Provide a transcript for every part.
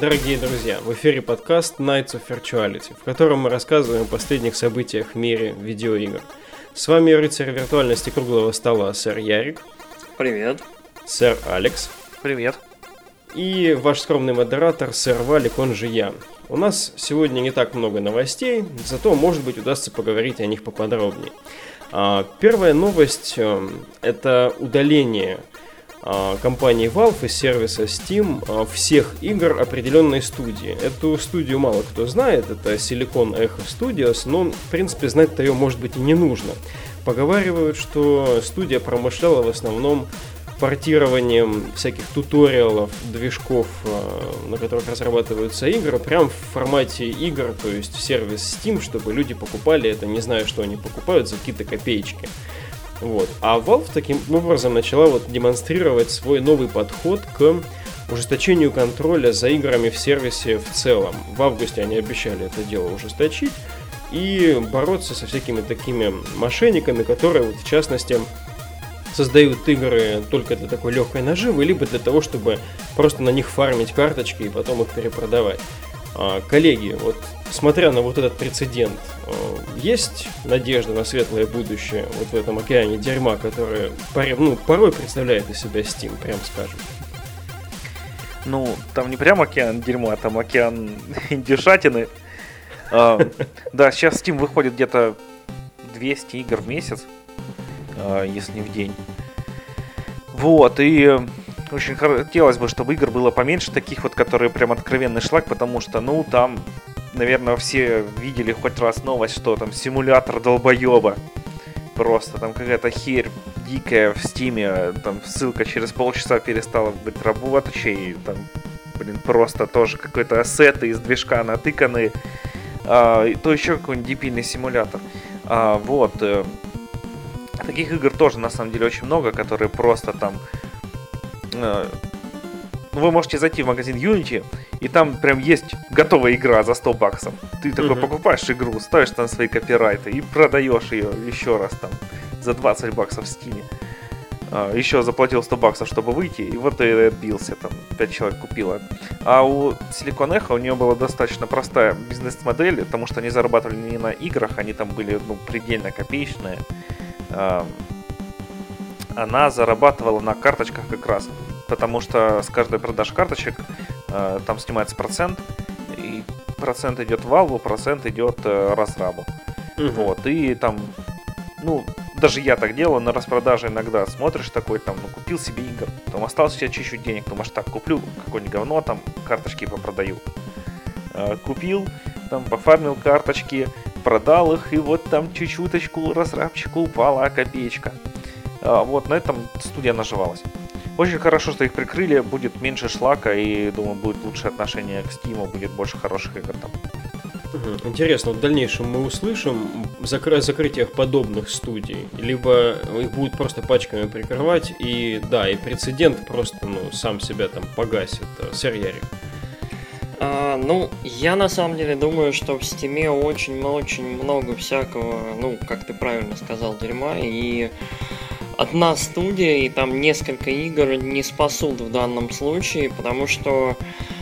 Дорогие друзья, в эфире подкаст Nights of Virtuality, в котором мы рассказываем о последних событиях в мире видеоигр. С вами рыцарь виртуальности круглого стола, сэр Ярик. Привет. Сэр Алекс. Привет. И ваш скромный модератор, сэр Валик, он же я. У нас сегодня не так много новостей, зато, может быть, удастся поговорить о них поподробнее. А, первая новость э, – это удаление компании Valve из сервиса Steam а, всех игр определенной студии. Эту студию мало кто знает, это Silicon Echo Studios, но, в принципе, знать-то ее, может быть, и не нужно. Поговаривают, что студия промышляла в основном портированием всяких туториалов, движков, а, на которых разрабатываются игры, прям в формате игр, то есть в сервис Steam, чтобы люди покупали это, не зная, что они покупают, за какие-то копеечки. Вот. А Valve таким образом начала вот демонстрировать свой новый подход к ужесточению контроля за играми в сервисе в целом. В августе они обещали это дело ужесточить и бороться со всякими такими мошенниками, которые вот в частности создают игры только для такой легкой наживы, либо для того, чтобы просто на них фармить карточки и потом их перепродавать. А, коллеги, вот смотря на вот этот прецедент, э, есть надежда на светлое будущее вот в этом океане дерьма, которое ну, порой представляет из себя Steam, прям скажем? Ну, там не прям океан дерьма, там океан индюшатины. А, да, сейчас Steam выходит где-то 200 игр в месяц, а, если не в день. Вот, и очень хотелось бы, чтобы игр было поменьше, таких вот, которые прям откровенный шлак, потому что, ну, там наверное, все видели хоть раз новость, что там симулятор долбоеба. Просто там какая-то херь дикая в стиме, там ссылка через полчаса перестала быть рабочей, там, блин, просто тоже какой-то ассеты из движка натыканы, а, то еще какой-нибудь дебильный симулятор. А, вот. Э, таких игр тоже на самом деле очень много, которые просто там вы можете зайти в магазин Unity, и там прям есть готовая игра за 100 баксов. Ты такой uh-huh. покупаешь игру, ставишь там свои копирайты и продаешь ее еще раз там за 20 баксов в Steam. А, еще заплатил 100 баксов, чтобы выйти, и вот и отбился, там 5 человек купило. А у Silicon Echo у нее была достаточно простая бизнес-модель, потому что они зарабатывали не на играх, они там были ну, предельно копеечные. А, она зарабатывала на карточках как раз потому что с каждой продажи карточек э, там снимается процент, и процент идет валву, процент идет э, разрабу. Угу. Вот, и там, ну, даже я так делаю, на распродаже иногда смотришь такой, там, ну, купил себе игр, там, осталось у тебя чуть-чуть денег, думаешь, так, куплю какое-нибудь говно, там, карточки попродаю. Э, купил, там, пофармил карточки, продал их, и вот там чуть-чуточку разрабчику упала копеечка. Э, вот, на этом студия наживалась. Очень хорошо, что их прикрыли, будет меньше шлака и, думаю, будет лучшее отношение к Steam, будет больше хороших игр там. Интересно, в дальнейшем мы услышим закры- закрытиях подобных студий, либо их будут просто пачками прикрывать, и да, и прецедент просто ну, сам себя там погасит. Э, сэр Ярик. А, ну, я на самом деле думаю, что в Стиме очень-очень много всякого, ну, как ты правильно сказал, дерьма, и одна студия и там несколько игр не спасут в данном случае, потому что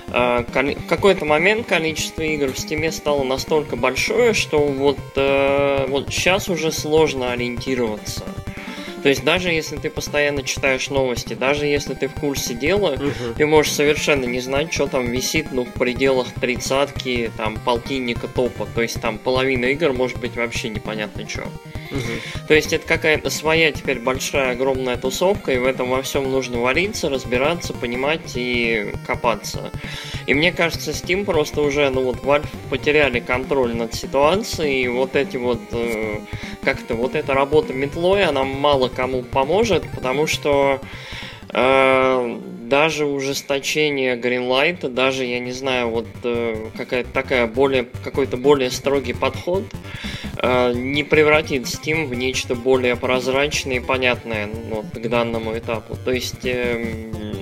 э, в какой-то момент количество игр в Steam стало настолько большое, что вот, э, вот сейчас уже сложно ориентироваться. То есть даже если ты постоянно читаешь новости, даже если ты в курсе дела, угу. ты можешь совершенно не знать, что там висит, ну, в пределах тридцатки, там, полтинника топа. То есть там половина игр может быть вообще непонятно что. Угу. То есть это какая-то своя теперь большая, огромная тусовка, и в этом во всем нужно вариться, разбираться, понимать и копаться. И мне кажется, Steam просто уже, ну вот, Valve потеряли контроль над ситуацией, и вот эти вот, э, как-то, вот эта работа метлой, она мало кому поможет, потому что э, даже ужесточение Greenlight, даже, я не знаю, вот э, какая-то такая более, какой-то более строгий подход э, не превратит Steam в нечто более прозрачное и понятное ну, вот, к данному этапу. То есть э,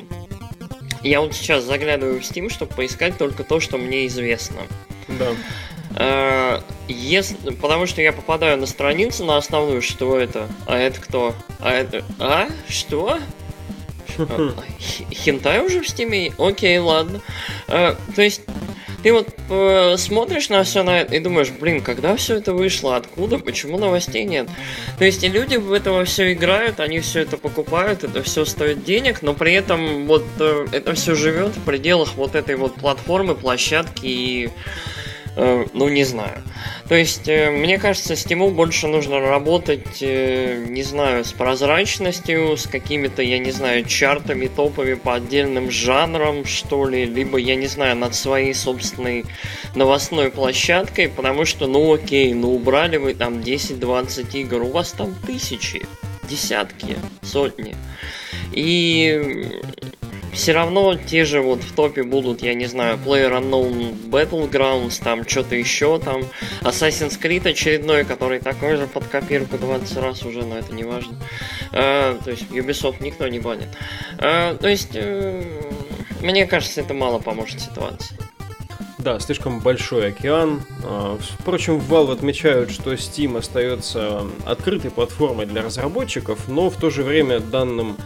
я вот сейчас заглядываю в Steam, чтобы поискать только то, что мне известно. Да. Э, если, потому что я попадаю на страницу, на основную, что это? А это кто? А это... А? Что? Хентай уже в стиме? Окей, ладно. А, то есть, ты вот э, смотришь на все на это и думаешь, блин, когда все это вышло, откуда, почему новостей нет? То есть и люди в это все играют, они все это покупают, это все стоит денег, но при этом вот э, это все живет в пределах вот этой вот платформы, площадки и Э, ну, не знаю. То есть, э, мне кажется, стимул больше нужно работать, э, не знаю, с прозрачностью, с какими-то, я не знаю, чартами, топами по отдельным жанрам, что ли, либо, я не знаю, над своей собственной новостной площадкой, потому что, ну окей, ну убрали вы там 10-20 игр, у вас там тысячи, десятки, сотни. И все равно те же вот в топе будут, я не знаю, PlayerUnknown Battlegrounds, там что-то еще, там Assassin's Creed очередной, который такой же под копирку 20 раз уже, но это не важно. А, то есть Ubisoft никто не банит. А, то есть, э, мне кажется, это мало поможет ситуации. Да, слишком большой океан. А, впрочем, Valve отмечают, что Steam остается открытой платформой для разработчиков, но в то же время данным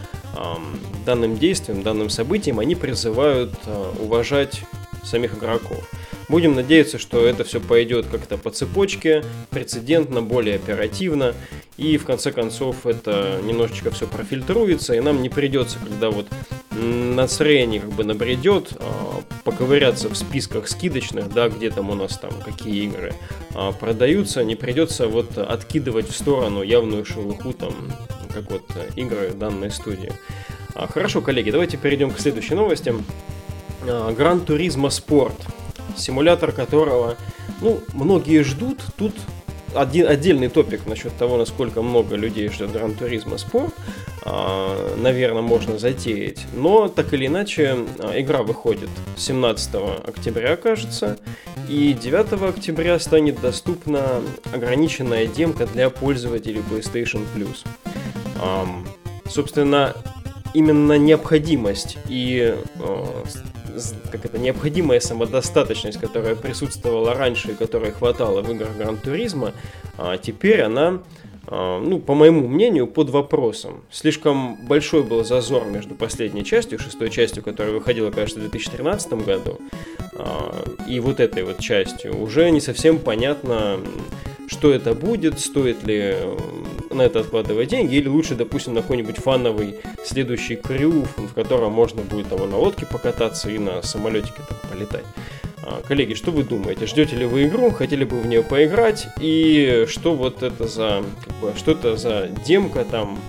данным действием, данным событием они призывают а, уважать самих игроков. Будем надеяться, что это все пойдет как-то по цепочке, прецедентно, более оперативно, и в конце концов это немножечко все профильтруется, и нам не придется, когда вот настроение как бы набредет, а, поковыряться в списках скидочных, да, где там у нас там какие игры а, продаются, не придется вот откидывать в сторону явную шелуху там как вот э, игры данной студии. А, хорошо, коллеги, давайте перейдем к следующей новости. Гран Туризма Спорт, симулятор которого, ну, многие ждут. Тут один отдельный топик насчет того, насколько много людей ждет Гран Туризма Спорт, а, наверное, можно затеять. Но, так или иначе, а, игра выходит 17 октября, кажется, и 9 октября станет доступна ограниченная демка для пользователей PlayStation Plus. Собственно, именно необходимость и как это, необходимая самодостаточность, которая присутствовала раньше и которой хватало в играх Гран Туризма, а теперь она а, ну, по моему мнению, под вопросом. Слишком большой был зазор между последней частью, шестой частью, которая выходила, кажется, в 2013 году, а, и вот этой вот частью. Уже не совсем понятно, что это будет, стоит ли на это откладывать деньги, или лучше, допустим, на какой-нибудь фановый следующий крю, в котором можно будет там на лодке покататься и на самолетике там полетать. А, коллеги, что вы думаете? Ждете ли вы игру? Хотели бы в нее поиграть? И что вот это за, как бы, что это за демка там?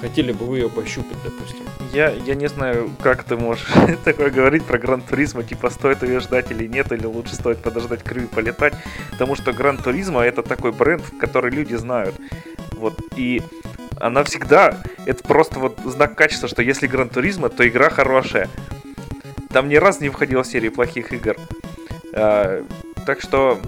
Хотели бы вы ее пощупать, допустим? Я, я не знаю, как ты можешь такое говорить про Гран Туризма, типа стоит ее ждать или нет, или лучше стоит подождать крю полетать, потому что Гран Туризма это такой бренд, который люди знают. Вот, и она всегда, это просто вот знак качества, что если Гран Туризма, то игра хорошая. Там ни разу не входила серия плохих игр. А, так что,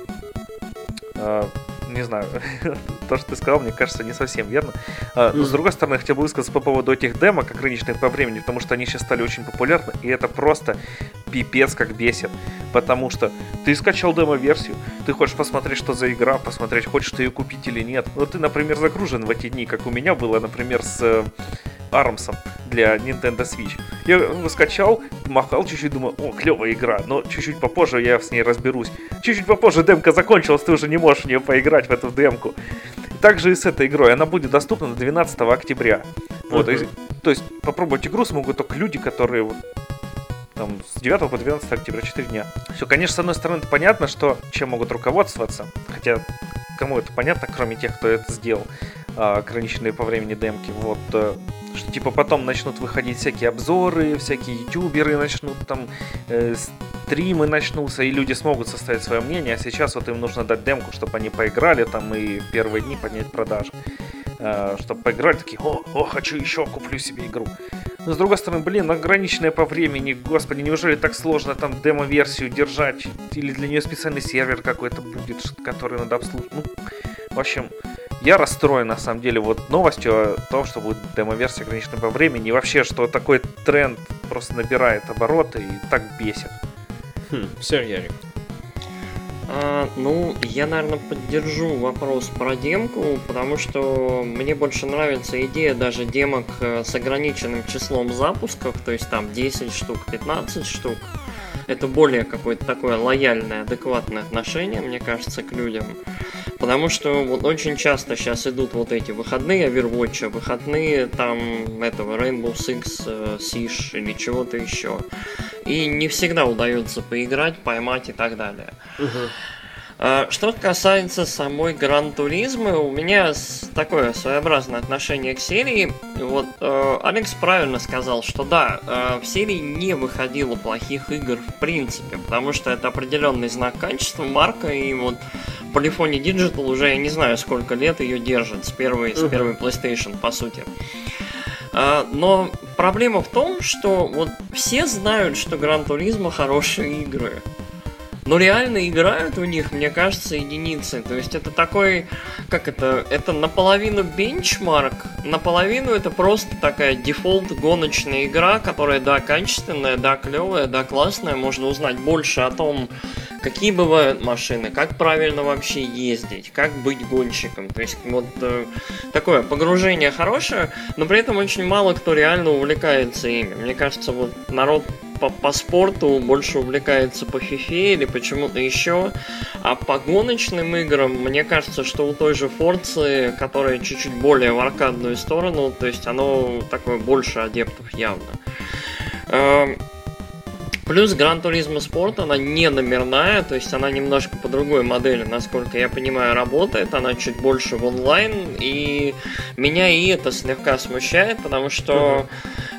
а, не знаю, то, что ты сказал, мне кажется, не совсем верно. А, но, с другой стороны, хотел бы высказаться по поводу этих демок, ограниченных по времени, потому что они сейчас стали очень популярны, и это просто пипец как бесит. Потому что ты скачал демо-версию, ты хочешь посмотреть, что за игра, посмотреть, хочешь ты ее купить или нет. Но ты, например, загружен в эти дни, как у меня было, например, с Армсом для Nintendo Switch. Я его скачал, махал чуть-чуть, думаю, о, клевая игра, но чуть-чуть попозже я с ней разберусь. Чуть-чуть попозже демка закончилась, ты уже не можешь в нее поиграть, в эту демку. Также и с этой игрой. Она будет доступна 12 октября. Вот, uh-huh. то есть попробовать игру смогут только люди, которые там, с 9 по 12 октября, 4 дня. Все, конечно, с одной стороны, это понятно, что чем могут руководствоваться, хотя кому это понятно, кроме тех, кто это сделал, ограниченные по времени демки. Вот э, что типа потом начнут выходить всякие обзоры, всякие ютуберы начнут там э, стримы начнутся, и люди смогут составить свое мнение, а сейчас вот им нужно дать демку, чтобы они поиграли там и первые дни поднять продажи. Э, чтобы поиграли, такие, о, о, хочу еще, куплю себе игру. Но с другой стороны, блин, ограниченная по времени, господи, неужели так сложно там демо-версию держать? Или для нее специальный сервер какой-то будет, который надо обслуживать? Ну, в общем, я расстроен, на самом деле, вот новостью о том, что будет демо-версия ограничена по времени, и вообще, что такой тренд просто набирает обороты и так бесит. Хм, сэр Ярик. А, ну, я, наверное, поддержу вопрос про демку, потому что мне больше нравится идея даже демок э, с ограниченным числом запусков, то есть там 10 штук, 15 штук. Это более какое-то такое лояльное, адекватное отношение, мне кажется, к людям. Потому что вот очень часто сейчас идут вот эти выходные Overwatch, выходные там этого Rainbow Six э, Siege или чего-то еще. И не всегда удается поиграть, поймать и так далее. Uh-huh. Что касается самой Гран Туризмы, у меня такое своеобразное отношение к серии. Вот э, Алекс правильно сказал, что да, э, в серии не выходило плохих игр в принципе, потому что это определенный знак качества, марка, и вот Polyphony Digital уже я не знаю сколько лет ее держит с первой, с первой PlayStation, по сути. А, но проблема в том, что вот все знают, что Gran Turismo хорошие игры. Но реально играют у них, мне кажется, единицы. То есть это такой, как это, это наполовину бенчмарк, наполовину это просто такая дефолт гоночная игра, которая, да, качественная, да, клевая, да, классная. Можно узнать больше о том, какие бывают машины, как правильно вообще ездить, как быть гонщиком. То есть вот э, такое погружение хорошее, но при этом очень мало кто реально увлекается ими. Мне кажется, вот народ по, по спорту больше увлекается по фифе или почему-то еще. А по гоночным играм, мне кажется, что у той же Форцы, которая чуть-чуть более в аркадную сторону, то есть оно такое больше адептов явно. Плюс Gran Turismo Sport, она не номерная, то есть она немножко по другой модели, насколько я понимаю, работает. Она чуть больше в онлайн, и меня и это слегка смущает, потому что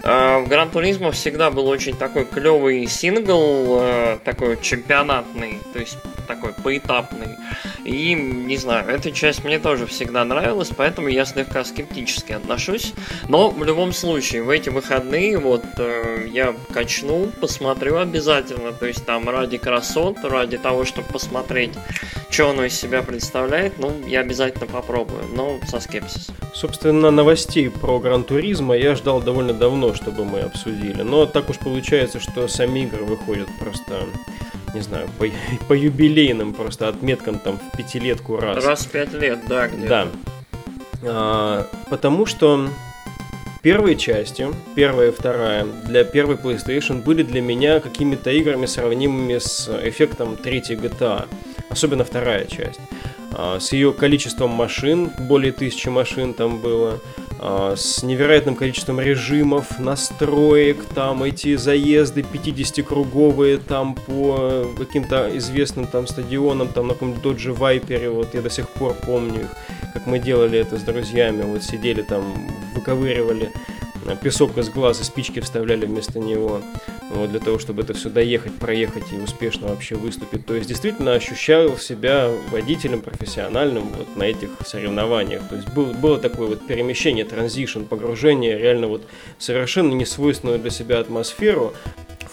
э, в Gran Turismo всегда был очень такой клевый сингл, э, такой чемпионатный, то есть такой поэтапный. И, не знаю, эта часть мне тоже всегда нравилась, поэтому я слегка скептически отношусь. Но в любом случае, в эти выходные вот э, я качну, посмотрю обязательно. То есть там ради красот, ради того, чтобы посмотреть, что оно из себя представляет, ну, я обязательно попробую, но со скепсисом. Собственно, новостей про Гран Туризма я ждал довольно давно, чтобы мы обсудили. Но так уж получается, что сами игры выходят просто не знаю, по, по юбилейным просто отметкам там в пятилетку раз. Раз в пять лет, да, где Да. А, потому что первые части, первая и вторая, для первой PlayStation были для меня какими-то играми, сравнимыми с эффектом третьей GTA. Особенно вторая часть. А, с ее количеством машин, более тысячи машин там было, а, с невероятным количеством режимов, настроек, там эти заезды 50-круговые там по каким-то известным там стадионам, там на каком-то Dodge Viper, вот я до сих пор помню их, как мы делали это с друзьями, вот сидели там, выковыривали песок из глаз и спички вставляли вместо него, вот, для того, чтобы это все доехать, проехать и успешно вообще выступить. То есть действительно ощущал себя водителем профессиональным вот на этих соревнованиях. То есть был, было такое вот перемещение, transition, погружение реально вот совершенно несвойственную для себя атмосферу,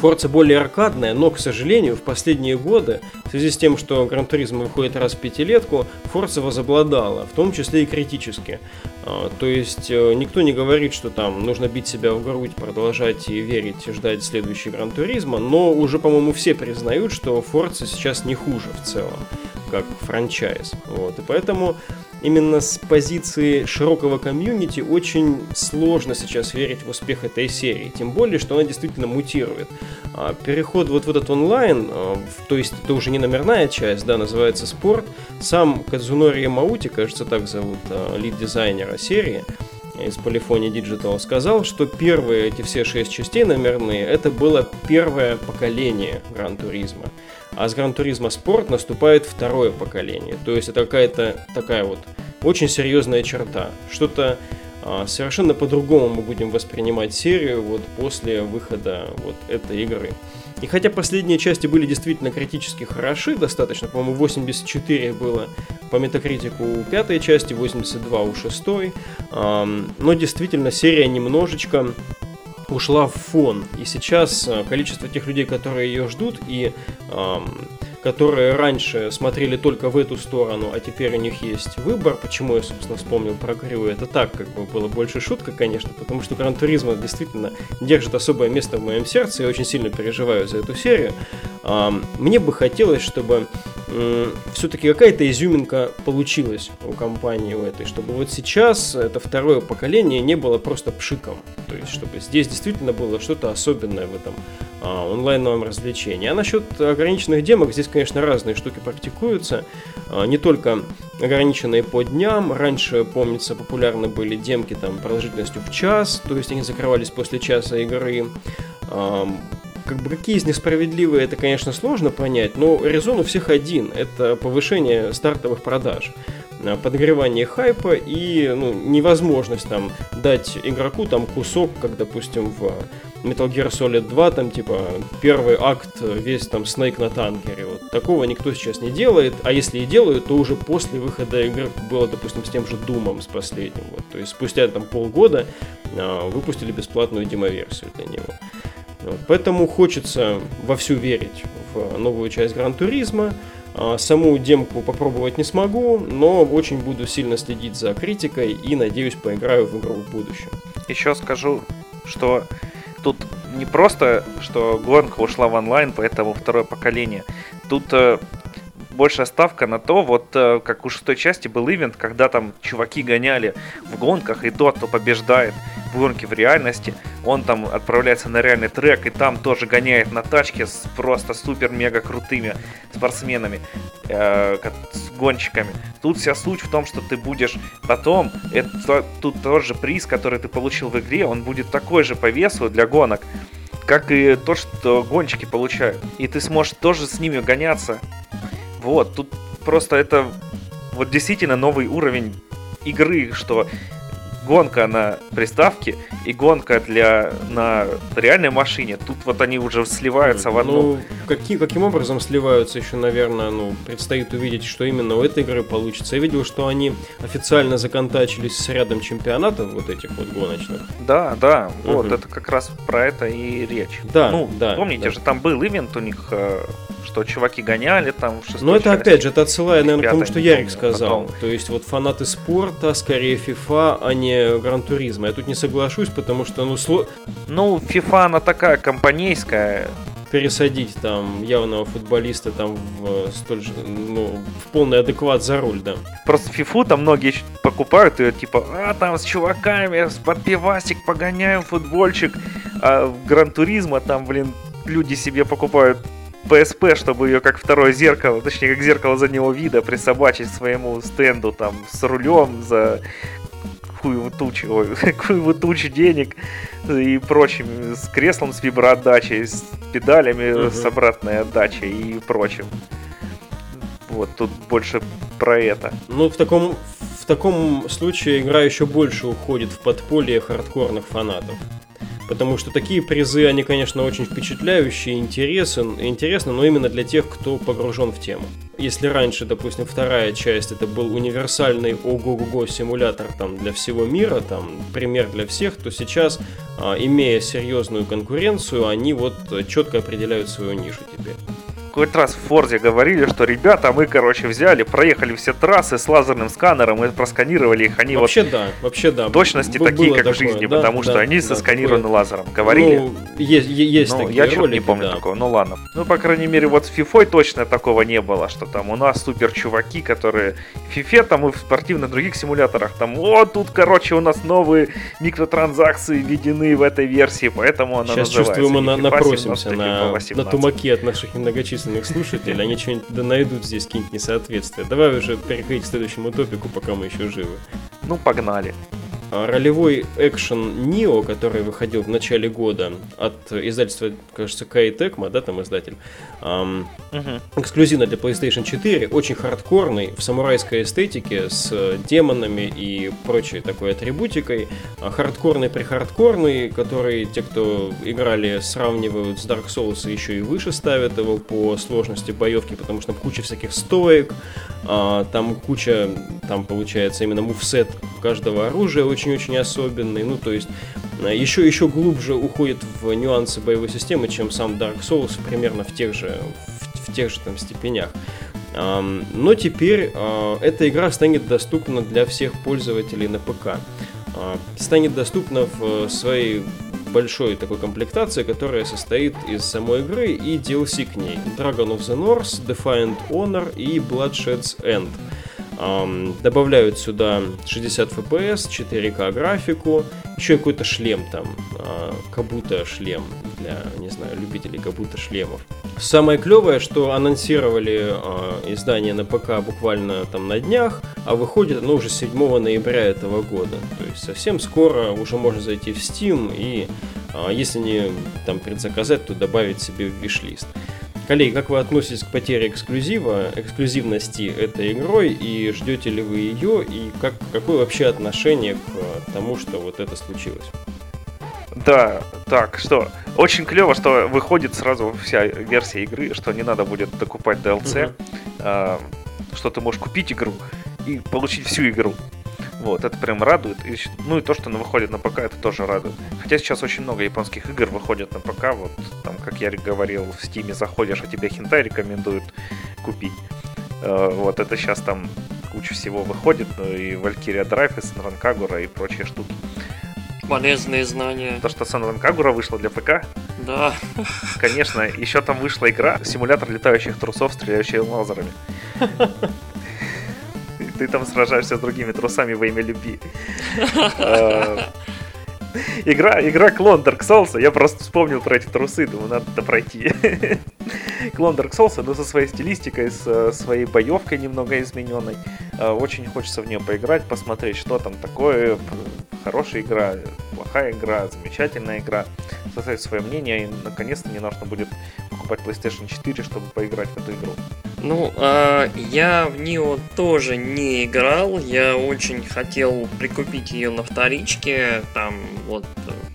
Forza более аркадная, но, к сожалению, в последние годы, в связи с тем, что Gran Turismo выходит раз в пятилетку, Forza возобладала, в том числе и критически. А, то есть э, никто не говорит, что там нужно бить себя в грудь, продолжать и верить, и ждать следующий Gran Turismo, но уже, по-моему, все признают, что Forza сейчас не хуже в целом, как франчайз. Вот. И поэтому именно с позиции широкого комьюнити очень сложно сейчас верить в успех этой серии. Тем более, что она действительно мутирует. А, переход вот в этот онлайн, а, то есть это уже не номерная часть, да, называется спорт. Сам Кадзунори Маути, кажется, так зовут а, лид-дизайнера серии, из Polyphony Digital сказал, что первые эти все шесть частей номерные, это было первое поколение Гран Туризма. А с Гран Туризма Спорт наступает второе поколение. То есть это какая-то такая вот очень серьезная черта. Что-то а, совершенно по-другому мы будем воспринимать серию вот после выхода вот этой игры. И хотя последние части были действительно критически хороши, достаточно, по-моему, 84 было по метакритику у пятой части, 82 у шестой, но действительно серия немножечко ушла в фон. И сейчас э, количество тех людей, которые ее ждут и эм, которые раньше смотрели только в эту сторону, а теперь у них есть выбор, почему я, собственно, вспомнил про Крю, это так, как бы было больше шутка, конечно, потому что Гран Туризма действительно держит особое место в моем сердце, я очень сильно переживаю за эту серию. Эм, мне бы хотелось, чтобы все-таки какая-то изюминка получилась у компании у этой, чтобы вот сейчас это второе поколение не было просто пшиком. То есть, чтобы здесь действительно было что-то особенное в этом а, онлайновом развлечении. А насчет ограниченных демок, здесь, конечно, разные штуки практикуются. А, не только ограниченные по дням. Раньше, помнится, популярны были демки там продолжительностью в час, то есть они закрывались после часа игры. А, как бы какие из них справедливые, это, конечно, сложно понять, но резон у всех один – это повышение стартовых продаж подогревание хайпа и ну, невозможность там дать игроку там кусок, как, допустим, в Metal Gear Solid 2, там, типа, первый акт, весь там Снейк на танкере. Вот такого никто сейчас не делает, а если и делают, то уже после выхода игры было, допустим, с тем же Думом, с последним. Вот. То есть спустя там полгода а, выпустили бесплатную демоверсию для него. Поэтому хочется вовсю верить в новую часть Гран Туризма. А, саму демку попробовать не смогу, но очень буду сильно следить за критикой и надеюсь поиграю в игру в будущем. Еще скажу, что тут не просто, что гонка ушла в онлайн, поэтому второе поколение. Тут э, большая ставка на то, вот э, как у шестой части был ивент, когда там чуваки гоняли в гонках, и тот, кто побеждает в гонке в реальности, он там отправляется на реальный трек, и там тоже гоняет на тачке с просто супер-мега крутыми спортсменами, э, с гонщиками. Тут вся суть в том, что ты будешь потом, это, тут тот же приз, который ты получил в игре, он будет такой же по весу для гонок, как и то, что гонщики получают. И ты сможешь тоже с ними гоняться вот, тут просто это вот действительно новый уровень игры, что гонка на приставке и гонка для на реальной машине. Тут вот они уже сливаются в одну. Ну, каким, каким образом сливаются, еще, наверное, ну, предстоит увидеть, что именно у этой игры получится. Я видел, что они официально законтачились с рядом чемпионатов вот этих вот гоночных. Да, да, угу. вот, это как раз про это и речь. Да, ну, да. Помните да. же, там был ивент у них э, что чуваки гоняли там в Но это опять же, это отсылая, наверное, к тому, что Ярик сказал. Потом. То есть вот фанаты спорта, скорее FIFA, а не Гран Туризма. Я тут не соглашусь, потому что, ну, сло... Ну, FIFA, она такая компанейская, пересадить там явного футболиста там в столь же, ну, в полный адекват за руль, да. Просто фифу там многие покупают ее, типа, а, там с чуваками, под пивасик погоняем футбольчик, а в Гран Туризма там, блин, люди себе покупают PSP, чтобы ее как второе зеркало, точнее как зеркало заднего вида присобачить своему стенду там с рулем за хуеву тучу, хуеву тучу денег и прочим, с креслом с виброотдачей, с педалями угу. с обратной отдачей и прочим. Вот, тут больше про это. Ну, в таком, в таком случае игра еще больше уходит в подполье хардкорных фанатов. Потому что такие призы, они, конечно, очень впечатляющие, интересен, интересны, но именно для тех, кто погружен в тему. Если раньше, допустим, вторая часть это был универсальный ого-го симулятор там, для всего мира, там, пример для всех, то сейчас, а, имея серьезную конкуренцию, они вот четко определяют свою нишу теперь какой-то раз в Форде говорили, что ребята, мы, короче, взяли, проехали все трассы с лазерным сканером, мы просканировали их, они вообще вот... да, вообще да. Точности Б- такие, как такое, в жизни, да, потому да, что они да, сосканированы такое. лазером. Говорили? Ну, есть, есть ну, такие Я что-то не помню да. такого, ну ладно. Ну, по крайней мере, вот с FIFA точно такого не было, что там у нас супер чуваки, которые в FIFA там и в спортивных других симуляторах, там, о, тут, короче, у нас новые микротранзакции введены в этой версии, поэтому она Сейчас называется. чувствую, мы на, напросимся на, на тумаке от наших многочисленных многочисленных слушателей, они что-нибудь да найдут здесь какие-нибудь несоответствия. Давай уже переходить к следующему топику, пока мы еще живы. Ну, погнали. А, ролевой экшен Нио, который выходил в начале года от издательства, кажется, Кай Текма, да, там издатель, эм, uh-huh. эксклюзивно для PlayStation 4, очень хардкорный, в самурайской эстетике, с демонами и прочей такой атрибутикой, а хардкорный прихардкорный, который те, кто играли, сравнивают с Dark Souls и еще и выше ставят его по сложности боевки, потому что там куча всяких стоек, а, там куча, там получается именно мувсет каждого оружия очень-очень особенный, ну то есть еще, еще глубже уходит в нюансы боевой системы, чем сам Dark Souls, примерно в тех же, в, в тех же там степенях. Но теперь а, эта игра станет доступна для всех пользователей на ПК. А, станет доступна в своей большой такой комплектации, которая состоит из самой игры и DLC к ней. Dragon of the North, Defiant Honor и Bloodshed's End. Добавляют сюда 60 FPS, 4К графику, еще какой-то шлем там, uh, как будто шлем для, не знаю, любителей как будто шлемов. Самое клевое, что анонсировали uh, издание на ПК буквально там на днях, а выходит оно уже 7 ноября этого года. То есть совсем скоро уже можно зайти в Steam и, uh, если не там предзаказать, то добавить себе в виш-лист. Коллеги, как вы относитесь к потере эксклюзива, эксклюзивности этой игрой, и ждете ли вы ее, и как, какое вообще отношение к тому, что вот это случилось? Да, так, что, очень клево, что выходит сразу вся версия игры, что не надо будет докупать DLC, угу. а, что ты можешь купить игру и получить всю игру. Вот, это прям радует. И, ну и то, что она выходит на ПК, это тоже радует. Хотя сейчас очень много японских игр выходят на ПК. Вот там, как я говорил, в Стиме заходишь, а тебе хентай рекомендуют купить. Э, вот это сейчас там куча всего выходит. Ну и Valkyria Drive, и Senran Kagura и прочие штуки. Полезные знания. То, что Senran Kagura вышла для ПК? Да. Конечно, еще там вышла игра, симулятор летающих трусов, стреляющих лазерами ты там сражаешься с другими трусами во имя любви. А, игра, игра клон Dark Souls, я просто вспомнил про эти трусы, думаю, надо это пройти. клон Dark Souls, но со своей стилистикой, с своей боевкой немного измененной. А, очень хочется в нее поиграть, посмотреть, что там такое. Хорошая игра, плохая игра, замечательная игра. Составить свое мнение, и наконец-то не нужно будет покупать PlayStation 4, чтобы поиграть в эту игру. Ну, а я в нее тоже не играл. Я очень хотел прикупить ее на вторичке, там вот,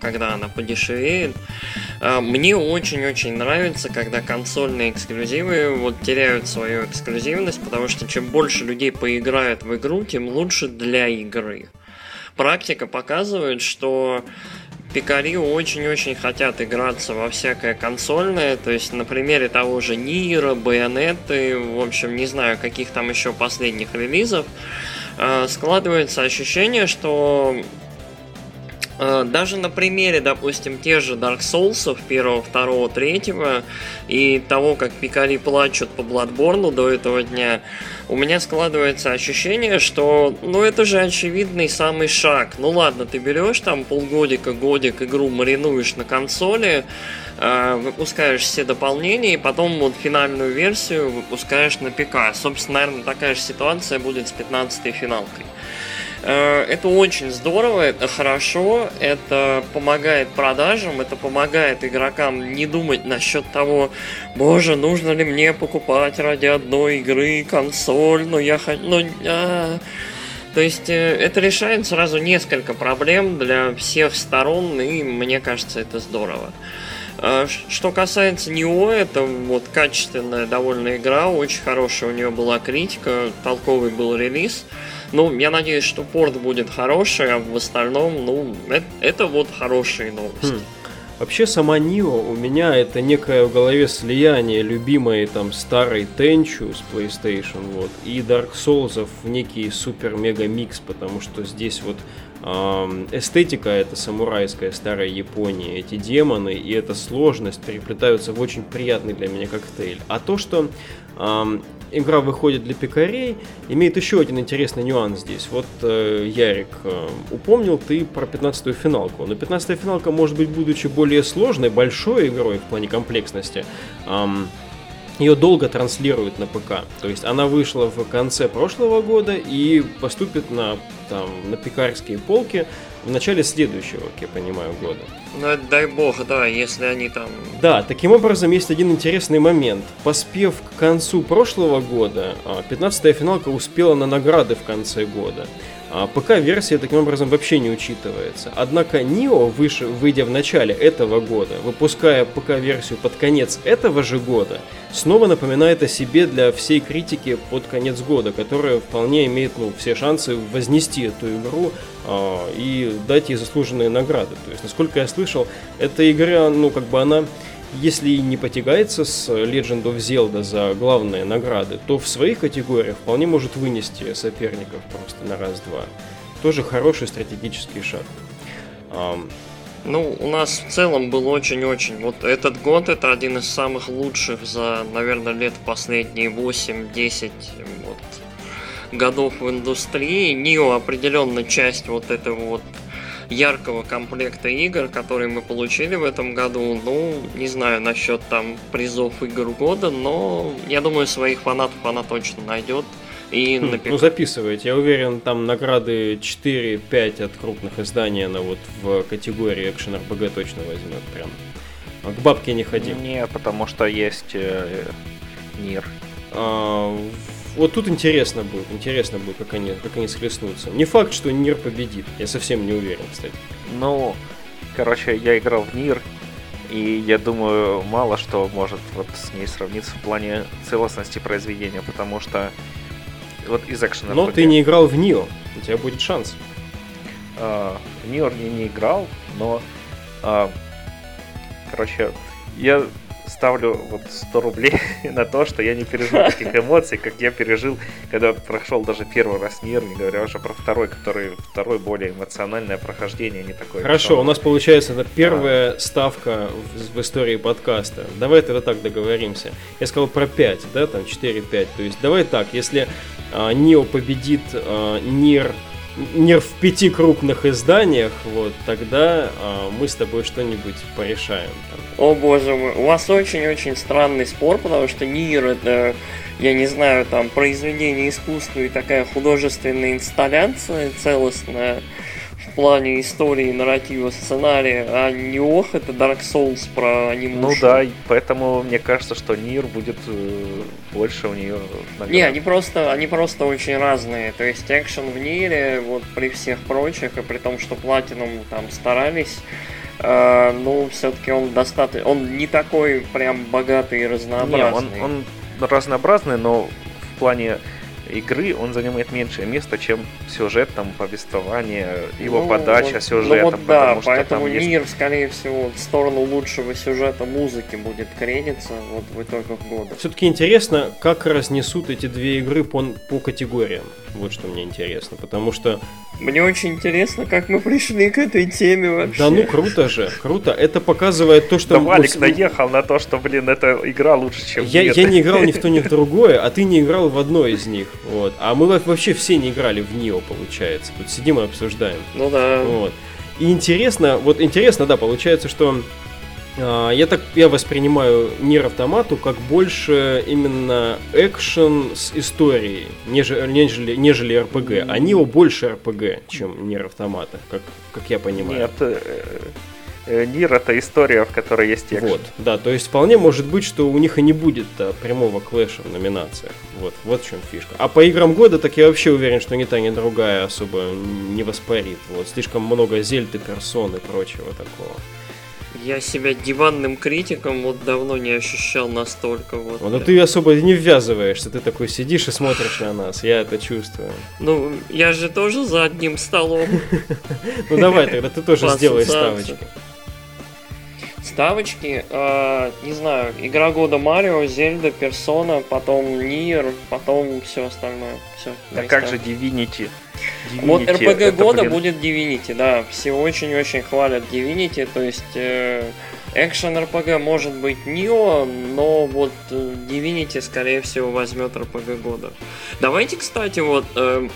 когда она подешевеет. А, мне очень-очень нравится, когда консольные эксклюзивы вот теряют свою эксклюзивность, потому что чем больше людей поиграют в игру, тем лучше для игры. Практика показывает, что пикари очень-очень хотят играться во всякое консольное, то есть на примере того же Нира, Байонеты, в общем, не знаю, каких там еще последних релизов, э, складывается ощущение, что даже на примере, допустим, тех же Dark Souls, первого, второго, третьего, и того, как пикари плачут по Bloodborne до этого дня, у меня складывается ощущение, что, ну, это же очевидный самый шаг. Ну ладно, ты берешь там полгодика, годик игру маринуешь на консоли, э, выпускаешь все дополнения, и потом вот финальную версию выпускаешь на ПК. Собственно, наверное, такая же ситуация будет с 15-й финалкой. Э, это очень здорово, это хорошо, это помогает продажам, это помогает игрокам не думать насчет того, боже, нужно ли мне покупать ради одной игры консоль, но я хочу... Ну, а... То есть э, это решает сразу несколько проблем для всех сторон, и мне кажется, это здорово. Э, что касается него, это вот качественная довольно игра, очень хорошая у нее была критика, толковый был релиз. Ну, я надеюсь, что порт будет хороший, а в остальном, ну, это, это вот хорошие новости. Хм. Вообще сама Нио у меня это некое в голове слияние любимой там старой Тенчу с PlayStation вот и Dark Souls в некий супер-мега микс, потому что здесь вот эстетика это самурайская старая Япония, эти демоны и эта сложность переплетаются в очень приятный для меня коктейль. А то, что игра выходит для пикарей, имеет еще один интересный нюанс здесь. Вот, э, Ярик, э, упомнил ты про 15-ю финалку. Но 15-я финалка, может быть, будучи более сложной, большой игрой в плане комплексности, эм, ее долго транслируют на ПК. То есть она вышла в конце прошлого года и поступит на, там, на пикарские полки в начале следующего, как я понимаю, года. Ну, дай бог, да, если они там... Да, таким образом есть один интересный момент. Поспев к концу прошлого года, 15-я а, финалка успела на награды в конце года. А ПК-версия таким образом вообще не учитывается. Однако Нио, выше, выйдя в начале этого года, выпуская ПК-версию под конец этого же года, снова напоминает о себе для всей критики под конец года, которая вполне имеет ну, все шансы вознести эту игру э, и дать ей заслуженные награды. То есть, насколько я слышал, эта игра, ну, как бы она если и не потягается с Legend of Zelda за главные награды, то в своих категориях вполне может вынести соперников просто на раз-два. Тоже хороший стратегический шаг. Ну, у нас в целом был очень-очень... Вот этот год это один из самых лучших за, наверное, лет последние 8-10 вот, годов в индустрии. Нио определенно часть вот этого вот яркого комплекта игр, которые мы получили в этом году. Ну, не знаю насчет там призов игр года, но я думаю, своих фанатов она точно найдет. И хм, напи... Ну, записывайте. Я уверен, там награды 4-5 от крупных изданий она вот в категории Action RPG точно возьмет прям. А к бабке не ходим. Не, потому что есть э, Нир. А, вот тут интересно будет, интересно будет, как они, как они схлестнутся. Не факт, что Нир победит, я совсем не уверен, кстати. Ну, короче, я играл в Нир, и я думаю, мало что может вот с ней сравниться в плане целостности произведения, потому что вот из экшена. Но ты не играл в Нио, у тебя будет шанс. А, в Нио я не играл, но... А, короче, я ставлю вот 100 рублей на то, что я не пережил таких эмоций, как я пережил, когда прошел даже первый раз мир, не говоря уже про второй, который второй более эмоциональное прохождение, не такое. Хорошо, что... у нас получается это первая а. ставка в, в истории подкаста. Давай тогда так договоримся. Я сказал про 5, да, там 4-5. То есть давай так, если а, Нио победит а, Нир не в пяти крупных изданиях, вот, тогда а, мы с тобой что-нибудь порешаем. Там. О боже мой, у вас очень-очень странный спор, потому что Нир это, я не знаю, там, произведение искусства и такая художественная инсталляция целостная, плане истории, нарратива, сценария, а не ох, это Dark Souls про анимушку. Ну да, поэтому мне кажется, что Нир будет э, больше у нее наград. Не, они просто, они просто очень разные. То есть экшен в Нире, вот при всех прочих, и при том, что Platinum там старались, э, ну, все-таки он достаточно, он не такой прям богатый и разнообразный. Не, он, он разнообразный, но в плане игры он занимает меньшее место, чем сюжет, там, повествование, его ну, подача вот, сюжета. Ну вот да, поэтому есть... мир, скорее всего, в сторону лучшего сюжета музыки будет кредиться вот в итогах года. Все-таки интересно, как разнесут эти две игры по, по категориям. Вот что мне интересно, потому что... Мне очень интересно, как мы пришли к этой теме вообще. Да ну круто же, круто. Это показывает то, что... Да Валик наехал на то, что, блин, эта игра лучше, чем я, я не играл ни в то, ни в другое, а ты не играл в одно из них. Вот. А мы вообще все не играли в Нио, получается. Тут сидим и обсуждаем. Ну да. Вот. И интересно, вот интересно, да, получается, что я так я воспринимаю Нир Автомату как больше именно экшен с историей, нежели, нежели, нежели RPG. А Нио больше RPG, чем Нир Автомата, как, как я понимаю. Нет, э, э, Нир это история, в которой есть экшен. Вот, да, то есть вполне может быть, что у них и не будет а, прямого клэша в номинациях. Вот, вот в чем фишка. А по играм года, так я вообще уверен, что ни та, ни другая особо не воспарит. Вот, слишком много зельды, персон и прочего такого. Я себя диванным критиком вот давно не ощущал настолько вот. Ну ты особо не ввязываешься, ты такой сидишь и смотришь на нас, я это чувствую. Ну, я же тоже за одним столом. Ну давай тогда ты тоже сделай ставочки. Ставочки, э, не знаю, игра года Марио, Зельда, Персона, потом Нир, потом все остальное. Все. А как же Divinity? Divinity вот RPG года блин... будет Divinity, да. Все очень-очень хвалят Divinity, то есть э, экшен RPG может быть Нио, но вот э, Divinity скорее всего возьмет RPG года. Давайте, кстати, вот э,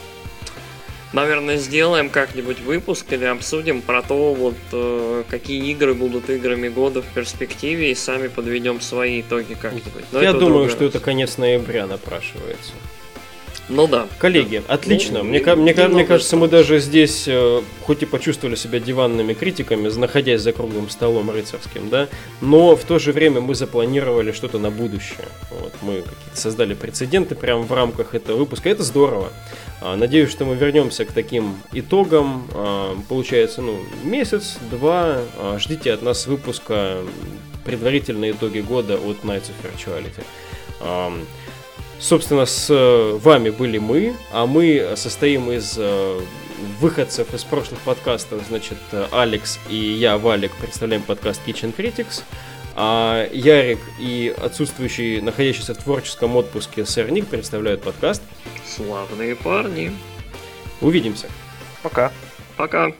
наверное, сделаем как-нибудь выпуск или обсудим про то, вот э, какие игры будут играми года в перспективе и сами подведем свои итоги как-нибудь. Но Я думаю, что это конец ноября напрашивается. Ну да. Коллеги, отлично. Ну, мне, мне, мне, мне кажется, мы даже здесь, э, хоть и почувствовали себя диванными критиками, находясь за круглым столом рыцарским, да, но в то же время мы запланировали что-то на будущее. Вот, мы создали прецеденты прямо в рамках этого выпуска. Это здорово. А, надеюсь, что мы вернемся к таким итогам. А, получается, ну, месяц, два. А, ждите от нас выпуска предварительные итоги года от Nights of Virtuality. Собственно, с э, вами были мы, а мы состоим из э, выходцев из прошлых подкастов, значит, Алекс и я, Валик, представляем подкаст Kitchen Critics, а Ярик и отсутствующий, находящийся в творческом отпуске сэр Ник представляют подкаст Славные парни. Увидимся. Пока. Пока.